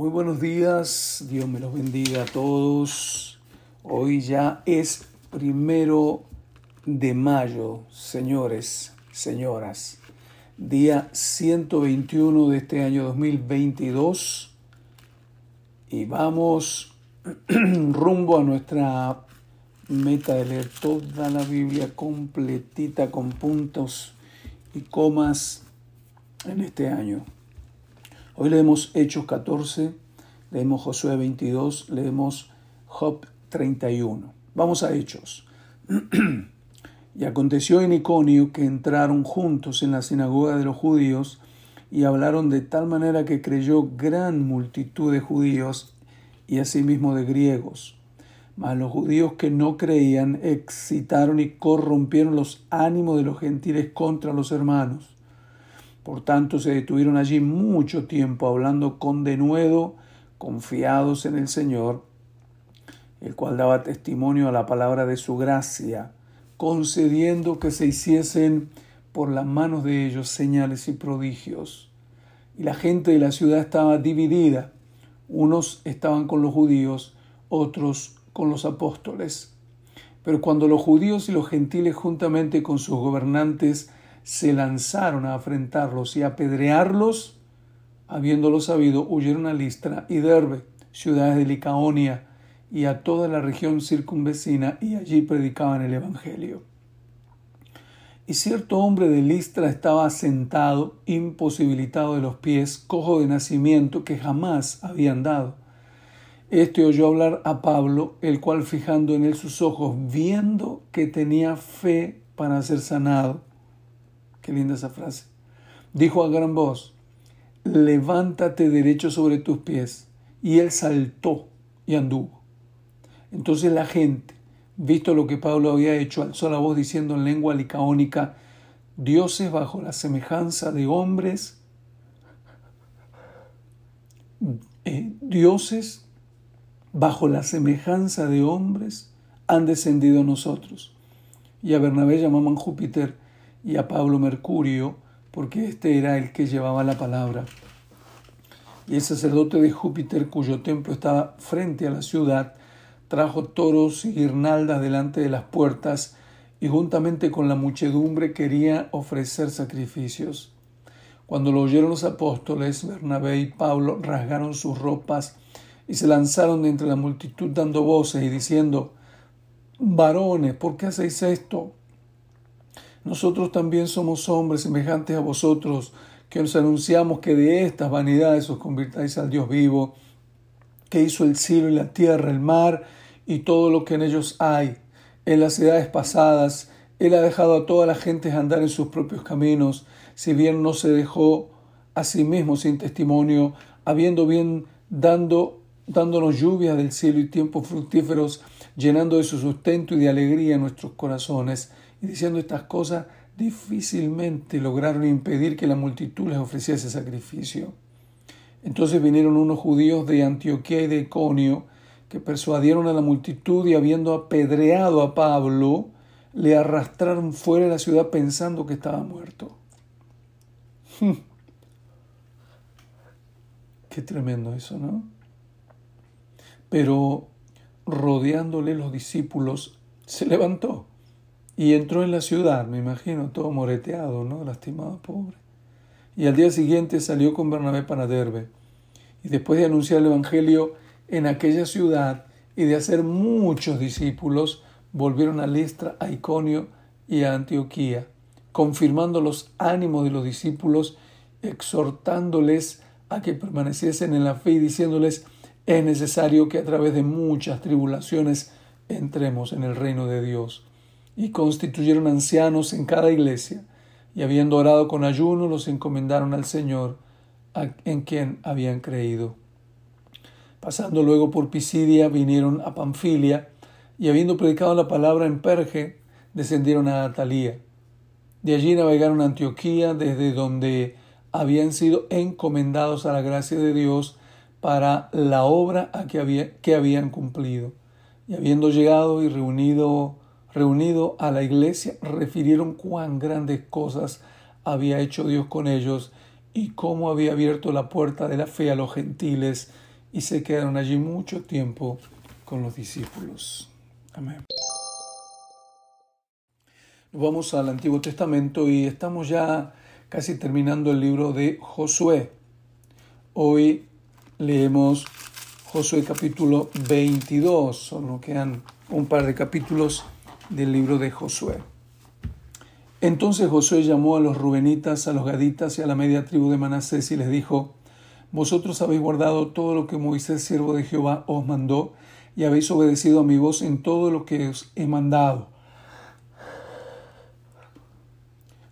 Muy buenos días, Dios me los bendiga a todos. Hoy ya es primero de mayo, señores, señoras, día 121 de este año 2022 y vamos rumbo a nuestra meta de leer toda la Biblia completita con puntos y comas en este año. Hoy leemos Hechos 14, leemos Josué 22, leemos Job 31. Vamos a Hechos. y aconteció en Iconio que entraron juntos en la sinagoga de los judíos y hablaron de tal manera que creyó gran multitud de judíos y asimismo de griegos. Mas los judíos que no creían excitaron y corrompieron los ánimos de los gentiles contra los hermanos por tanto, se detuvieron allí mucho tiempo hablando con denuedo, confiados en el Señor, el cual daba testimonio a la palabra de su gracia, concediendo que se hiciesen por las manos de ellos señales y prodigios. Y la gente de la ciudad estaba dividida. Unos estaban con los judíos, otros con los apóstoles. Pero cuando los judíos y los gentiles juntamente con sus gobernantes se lanzaron a afrentarlos y apedrearlos, habiéndolo sabido, huyeron a Listra y Derbe, ciudades de Licaonia, y a toda la región circunvecina, y allí predicaban el Evangelio. Y cierto hombre de Listra estaba sentado, imposibilitado de los pies, cojo de nacimiento, que jamás había andado. Este oyó hablar a Pablo, el cual fijando en él sus ojos, viendo que tenía fe para ser sanado, Qué linda esa frase. Dijo a gran voz, levántate derecho sobre tus pies. Y él saltó y anduvo. Entonces la gente, visto lo que Pablo había hecho, alzó la voz diciendo en lengua licaónica, dioses bajo la semejanza de hombres, eh, dioses bajo la semejanza de hombres han descendido a nosotros. Y a Bernabé llamaban Júpiter y a Pablo Mercurio, porque este era el que llevaba la palabra. Y el sacerdote de Júpiter, cuyo templo estaba frente a la ciudad, trajo toros y guirnaldas delante de las puertas, y juntamente con la muchedumbre quería ofrecer sacrificios. Cuando lo oyeron los apóstoles, Bernabé y Pablo rasgaron sus ropas y se lanzaron de entre la multitud dando voces y diciendo, Varones, ¿por qué hacéis esto? Nosotros también somos hombres semejantes a vosotros, que os anunciamos que de estas vanidades os convirtáis al Dios vivo, que hizo el cielo y la tierra, el mar y todo lo que en ellos hay. En las edades pasadas, Él ha dejado a toda la gente andar en sus propios caminos, si bien no se dejó a sí mismo sin testimonio, habiendo bien dando, dándonos lluvia del cielo y tiempos fructíferos, llenando de su sustento y de alegría nuestros corazones y diciendo estas cosas, difícilmente lograron impedir que la multitud les ofreciese sacrificio. Entonces vinieron unos judíos de Antioquía y de Iconio, que persuadieron a la multitud y habiendo apedreado a Pablo, le arrastraron fuera de la ciudad pensando que estaba muerto. Qué tremendo eso, ¿no? Pero rodeándole los discípulos, se levantó y entró en la ciudad, me imagino, todo moreteado, ¿no? Lastimado, pobre. Y al día siguiente salió con Bernabé para Derbe. Y después de anunciar el Evangelio en aquella ciudad y de hacer muchos discípulos, volvieron a Listra, a Iconio y a Antioquía, confirmando los ánimos de los discípulos, exhortándoles a que permaneciesen en la fe y diciéndoles, es necesario que a través de muchas tribulaciones entremos en el reino de Dios y constituyeron ancianos en cada iglesia, y habiendo orado con ayuno, los encomendaron al Señor, en quien habían creído. Pasando luego por Pisidia, vinieron a Panfilia, y habiendo predicado la palabra en Perge, descendieron a Atalía. De allí navegaron a Antioquía, desde donde habían sido encomendados a la gracia de Dios para la obra a que, que habían cumplido. Y habiendo llegado y reunido reunido a la iglesia, refirieron cuán grandes cosas había hecho Dios con ellos y cómo había abierto la puerta de la fe a los gentiles y se quedaron allí mucho tiempo con los discípulos. Amén. Vamos al Antiguo Testamento y estamos ya casi terminando el libro de Josué. Hoy leemos Josué capítulo 22, solo quedan un par de capítulos del libro de Josué. Entonces Josué llamó a los rubenitas, a los gaditas y a la media tribu de Manasés y les dijo, Vosotros habéis guardado todo lo que Moisés, siervo de Jehová, os mandó, y habéis obedecido a mi voz en todo lo que os he mandado.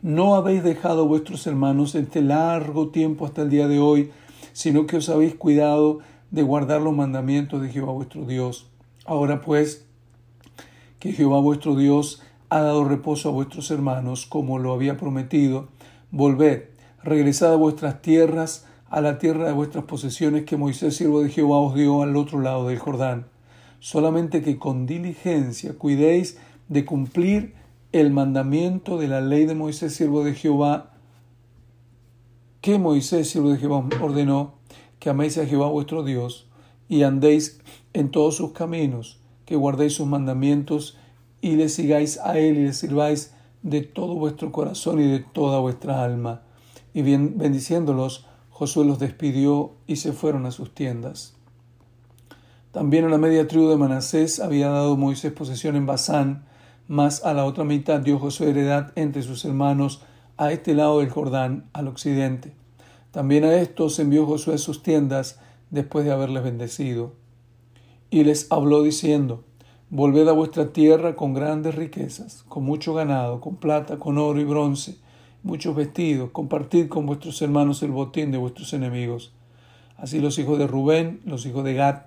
No habéis dejado a vuestros hermanos este largo tiempo hasta el día de hoy, sino que os habéis cuidado de guardar los mandamientos de Jehová vuestro Dios. Ahora pues, que Jehová vuestro Dios ha dado reposo a vuestros hermanos, como lo había prometido. Volved, regresad a vuestras tierras, a la tierra de vuestras posesiones que Moisés, siervo de Jehová, os dio al otro lado del Jordán. Solamente que con diligencia cuidéis de cumplir el mandamiento de la ley de Moisés, siervo de Jehová, que Moisés, siervo de Jehová, ordenó que améis a Jehová vuestro Dios y andéis en todos sus caminos, que guardéis sus mandamientos y le sigáis a Él y le sirváis de todo vuestro corazón y de toda vuestra alma. Y bien, bendiciéndolos, Josué los despidió y se fueron a sus tiendas. También a la media tribu de Manasés había dado Moisés posesión en Basán, mas a la otra mitad dio Josué heredad entre sus hermanos a este lado del Jordán, al occidente. También a estos envió Josué a sus tiendas después de haberles bendecido. Y les habló diciendo, Volved a vuestra tierra con grandes riquezas, con mucho ganado, con plata, con oro y bronce, muchos vestidos, compartid con vuestros hermanos el botín de vuestros enemigos. Así los hijos de Rubén, los hijos de Gad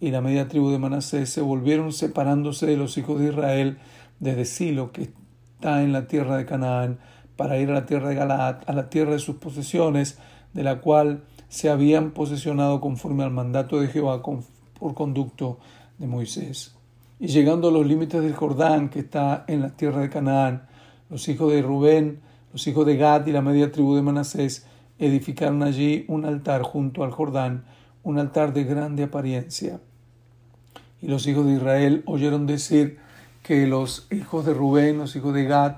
y la media tribu de Manasés se volvieron separándose de los hijos de Israel desde Silo, que está en la tierra de Canaán, para ir a la tierra de Galaad, a la tierra de sus posesiones, de la cual se habían posesionado conforme al mandato de Jehová por conducto de Moisés. Y llegando a los límites del Jordán, que está en la tierra de Canaán, los hijos de Rubén, los hijos de Gad y la media tribu de Manasés edificaron allí un altar junto al Jordán, un altar de grande apariencia. Y los hijos de Israel oyeron decir que los hijos de Rubén, los hijos de Gad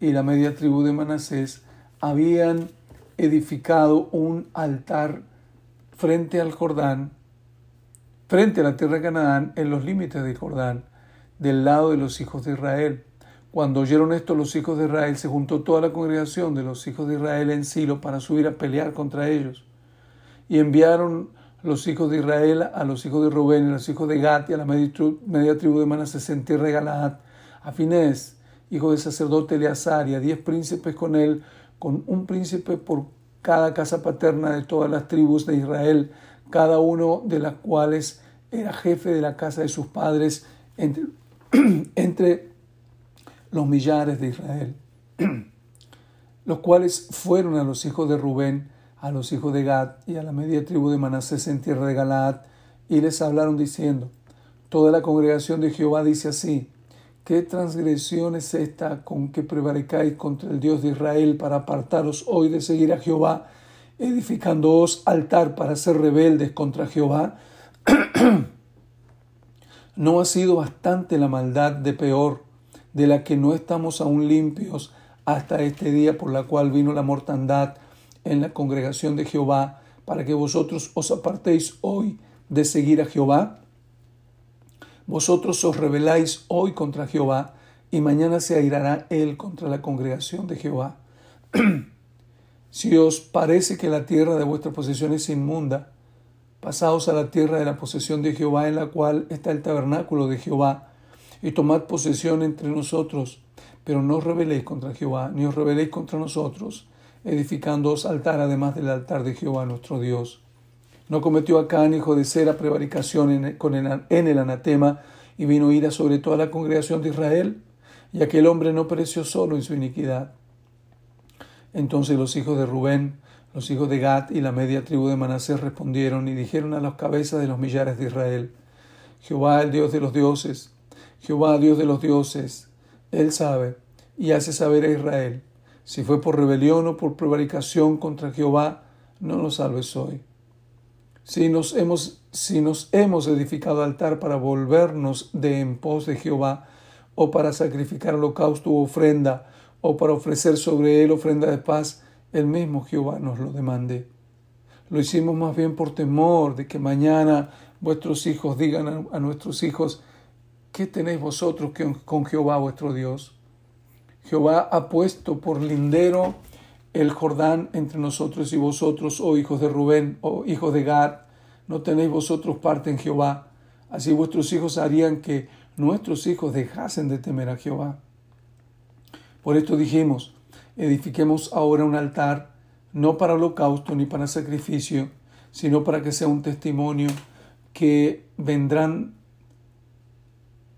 y la media tribu de Manasés habían edificado un altar frente al Jordán frente a la tierra de Canaán, en los límites del Jordán, del lado de los hijos de Israel. Cuando oyeron esto los hijos de Israel, se juntó toda la congregación de los hijos de Israel en Silo para subir a pelear contra ellos. Y enviaron los hijos de Israel a los hijos de Rubén y a los hijos de Gad y a la media tribu de Manasés en tierra de Galaad, a Finés, hijo del sacerdote Eleazar, y a diez príncipes con él, con un príncipe por cada casa paterna de todas las tribus de Israel, cada uno de las cuales era jefe de la casa de sus padres entre, los millares de Israel, los cuales fueron a los hijos de Rubén, a los hijos de Gad y a la media tribu de Manasés en tierra de Galaad, y les hablaron diciendo, Toda la congregación de Jehová dice así, ¿qué transgresión es esta con que prevaricáis contra el Dios de Israel para apartaros hoy de seguir a Jehová edificándoos altar para ser rebeldes contra Jehová? ¿No ha sido bastante la maldad de peor, de la que no estamos aún limpios hasta este día por la cual vino la mortandad en la congregación de Jehová, para que vosotros os apartéis hoy de seguir a Jehová? Vosotros os rebeláis hoy contra Jehová, y mañana se airará él contra la congregación de Jehová. Si os parece que la tierra de vuestra posesión es inmunda, pasaos a la tierra de la posesión de Jehová en la cual está el tabernáculo de Jehová, y tomad posesión entre nosotros, pero no os rebeléis contra Jehová, ni os rebeléis contra nosotros, edificándoos altar además del altar de Jehová nuestro Dios. No cometió Acán, hijo de Sera, prevaricación en el, en el anatema, y vino ira sobre toda la congregación de Israel, y aquel hombre no pereció solo en su iniquidad entonces los hijos de Rubén, los hijos de Gad y la media tribu de Manasés respondieron y dijeron a las cabezas de los millares de Israel, Jehová el Dios de los dioses, Jehová Dios de los dioses, Él sabe y hace saber a Israel, si fue por rebelión o por prevaricación contra Jehová, no nos salves hoy. Si nos hemos si nos hemos edificado altar para volvernos de en pos de Jehová, o para sacrificar holocausto u ofrenda, o para ofrecer sobre él ofrenda de paz, el mismo Jehová nos lo demande. Lo hicimos más bien por temor de que mañana vuestros hijos digan a, nuestros hijos, ¿qué tenéis vosotros con Jehová vuestro Dios? Jehová ha puesto por lindero el Jordán entre nosotros y vosotros, oh hijos de Rubén, oh hijos de Gad, no tenéis vosotros parte en Jehová. Así vuestros hijos harían que nuestros hijos dejasen de temer a Jehová. Por esto dijimos, edifiquemos ahora un altar, no para holocausto ni para sacrificio, sino para que sea un testimonio que vendrán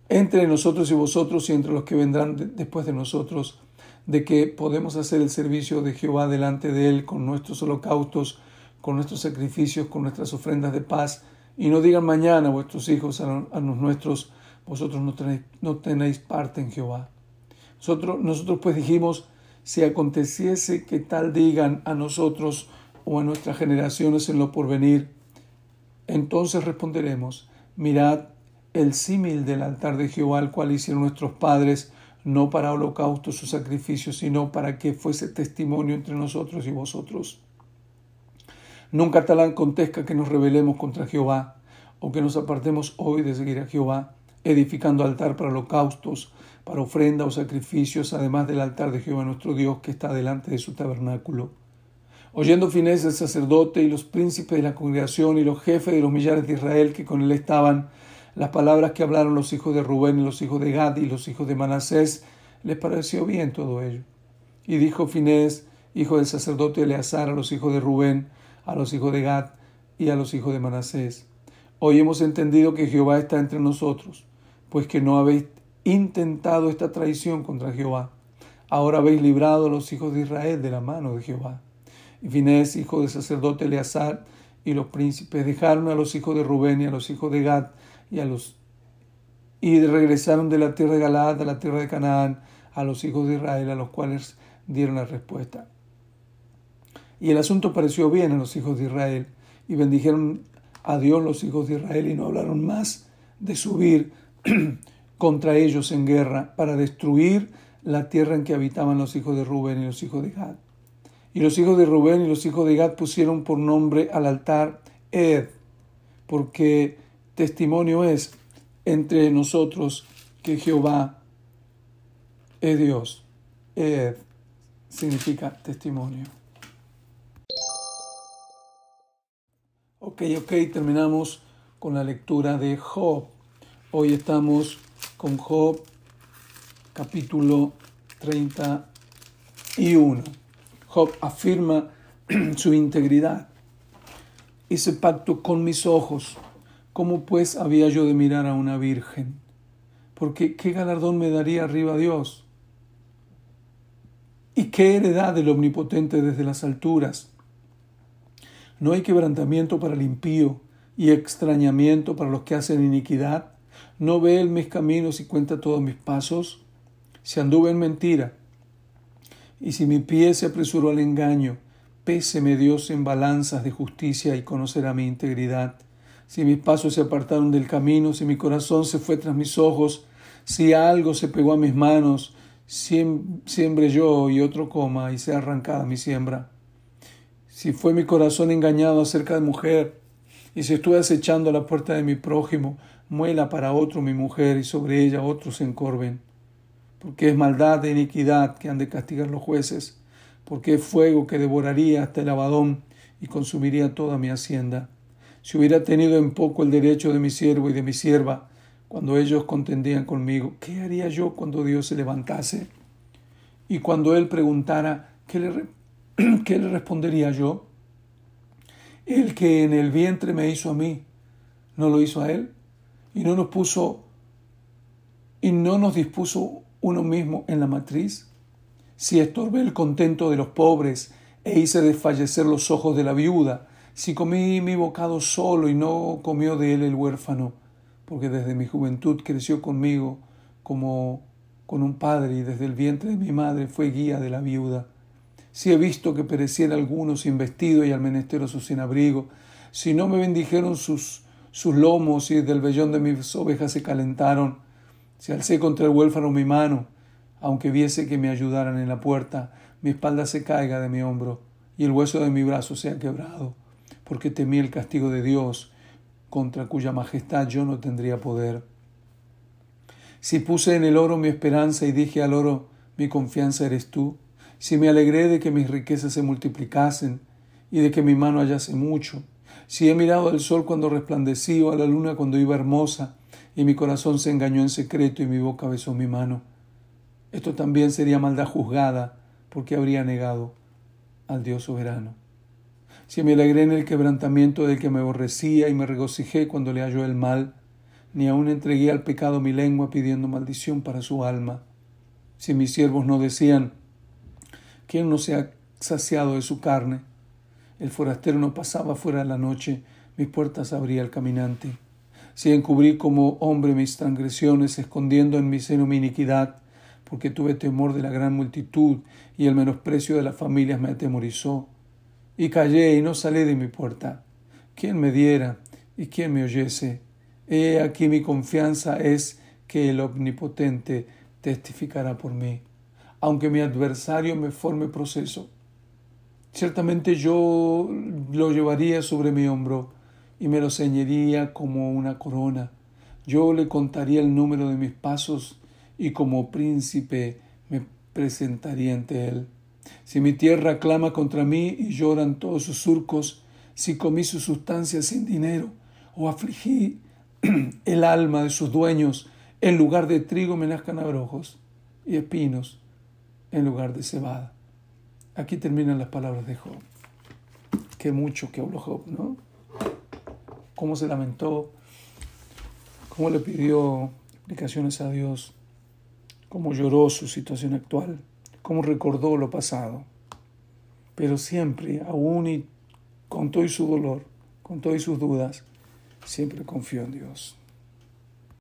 entre nosotros y vosotros y entre los que vendrán después de nosotros, de que podemos hacer el servicio de Jehová delante de Él con nuestros holocaustos, con nuestros sacrificios, con nuestras ofrendas de paz, y no digan mañana vuestros hijos a, los nuestros, vosotros no tenéis, no tenéis parte en Jehová. Nosotros, nosotros pues dijimos, si aconteciese que tal digan a nosotros o a nuestras generaciones en lo porvenir, entonces responderemos, mirad el símil del altar de Jehová, al cual hicieron nuestros padres, no para holocaustos o sacrificios, sino para que fuese testimonio entre nosotros y vosotros. Nunca tal acontezca que nos rebelemos contra Jehová, o que nos apartemos hoy de seguir a Jehová, edificando altar para holocaustos, para ofrenda o sacrificios, además del altar de Jehová nuestro Dios que está delante de su tabernáculo. Oyendo Finés el sacerdote y los príncipes de la congregación y los jefes de los millares de Israel que con él estaban, las palabras que hablaron los hijos de Rubén y los hijos de Gad y los hijos de Manasés, les pareció bien todo ello. Y dijo Finés, hijo del sacerdote Eleazar, a los hijos de Rubén, a los hijos de Gad y a los hijos de Manasés, hoy hemos entendido que Jehová está entre nosotros, pues que no habéis intentado esta traición contra Jehová. Ahora habéis librado a los hijos de Israel de la mano de Jehová. Y Finés, hijo del sacerdote Eleazar, y los príncipes dejaron a los hijos de Rubén y a los hijos de Gad y a los y regresaron de la tierra de Galaad a la tierra de Canaán a los hijos de Israel, a los cuales dieron la respuesta. Y el asunto pareció bien a los hijos de Israel, y bendijeron a Dios los hijos de Israel y no hablaron más de subir contra ellos en guerra para destruir la tierra en que habitaban los hijos de Rubén y los hijos de Gad. Y los hijos de Rubén y los hijos de Gad pusieron por nombre al altar Ed, porque testimonio es entre nosotros que Jehová es Dios. Ed significa testimonio. Ok, ok, terminamos con la lectura de Job. Hoy estamos con Job capítulo 31. Job afirma su integridad. Hice pacto con mis ojos. ¿Cómo pues había yo de mirar a una virgen? Porque ¿qué galardón me daría arriba Dios? ¿Y qué heredad del Omnipotente desde las alturas? No hay quebrantamiento para el impío y extrañamiento para los que hacen iniquidad. ¿No ve él mis caminos y cuenta todos mis pasos? Si anduve en mentira, y si mi pie se apresuró al engaño, péseme Dios en balanzas de justicia y conocerá mi integridad. Si mis pasos se apartaron del camino, si mi corazón se fue tras mis ojos, si algo se pegó a mis manos, siembre yo y otro coma y sea arrancada mi siembra. Si fue mi corazón engañado acerca de mujer, y si estuve acechando a la puerta de mi prójimo, muela para otro mi mujer y sobre ella otros se encorven porque es maldad e iniquidad que han de castigar los jueces, porque es fuego que devoraría hasta el abadón y consumiría toda mi hacienda. Si hubiera tenido en poco el derecho de mi siervo y de mi sierva, cuando ellos contendían conmigo, ¿qué haría yo cuando Dios se levantase? Y cuando Él preguntara, ¿qué le, qué le respondería yo? El que en el vientre me hizo a mí, ¿no lo hizo a Él? Y no nos puso, y no nos dispuso uno mismo en la matriz? Si estorbé el contento de los pobres e hice desfallecer los ojos de la viuda, si comí mi bocado solo y no comió de él el huérfano, porque desde mi juventud creció conmigo como con un padre y desde el vientre de mi madre fue guía de la viuda. Si he visto que pereciera alguno sin vestido y al menesteroso sin abrigo, si no me bendijeron sus, sus lomos y del vellón de mis ovejas se calentaron. Si alcé contra el huérfano mi mano, aunque viese que me ayudaran en la puerta, mi espalda se caiga de mi hombro y el hueso de mi brazo sea quebrado, porque temí el castigo de Dios, contra cuya majestad yo no tendría poder. Si puse en el oro mi esperanza y dije al oro, mi confianza eres tú, si me alegré de que mis riquezas se multiplicasen y de que mi mano hallase mucho, si he mirado al sol cuando resplandecí o a la luna cuando iba hermosa, y mi corazón se engañó en secreto y mi boca besó mi mano, esto también sería maldad juzgada, porque habría negado al Dios soberano. Si me alegré en el quebrantamiento del que me aborrecía y me regocijé cuando le halló el mal, ni aun entregué al pecado mi lengua pidiendo maldición para su alma. Si mis siervos no decían, ¿quién no se ha saciado de su carne? El forastero no pasaba fuera de la noche, mis puertas abría el caminante. Si encubrí como hombre mis transgresiones, escondiendo en mi seno mi iniquidad, porque tuve temor de la gran multitud y el menosprecio de las familias me atemorizó. Y callé y no salí de mi puerta. ¿Quién me diera y quién me oyese? He aquí mi confianza es que el Omnipotente testificará por mí, aunque mi adversario me forme proceso. Ciertamente yo lo llevaría sobre mi hombro y me lo ceñiría como una corona. Yo le contaría el número de mis pasos y como príncipe me presentaría ante él. Si mi tierra clama contra mí y lloran todos sus surcos, si comí su sustancia sin dinero o afligí el alma de sus dueños, en lugar de trigo me nazcan abrojos y espinos en lugar de cebada. Aquí terminan las palabras de Job. Qué mucho que habló Job, ¿no? Cómo se lamentó, cómo le pidió explicaciones a Dios, cómo lloró su situación actual, cómo recordó lo pasado. Pero siempre, aún y con todo su dolor, con todas sus dudas, Siempre confío en Dios.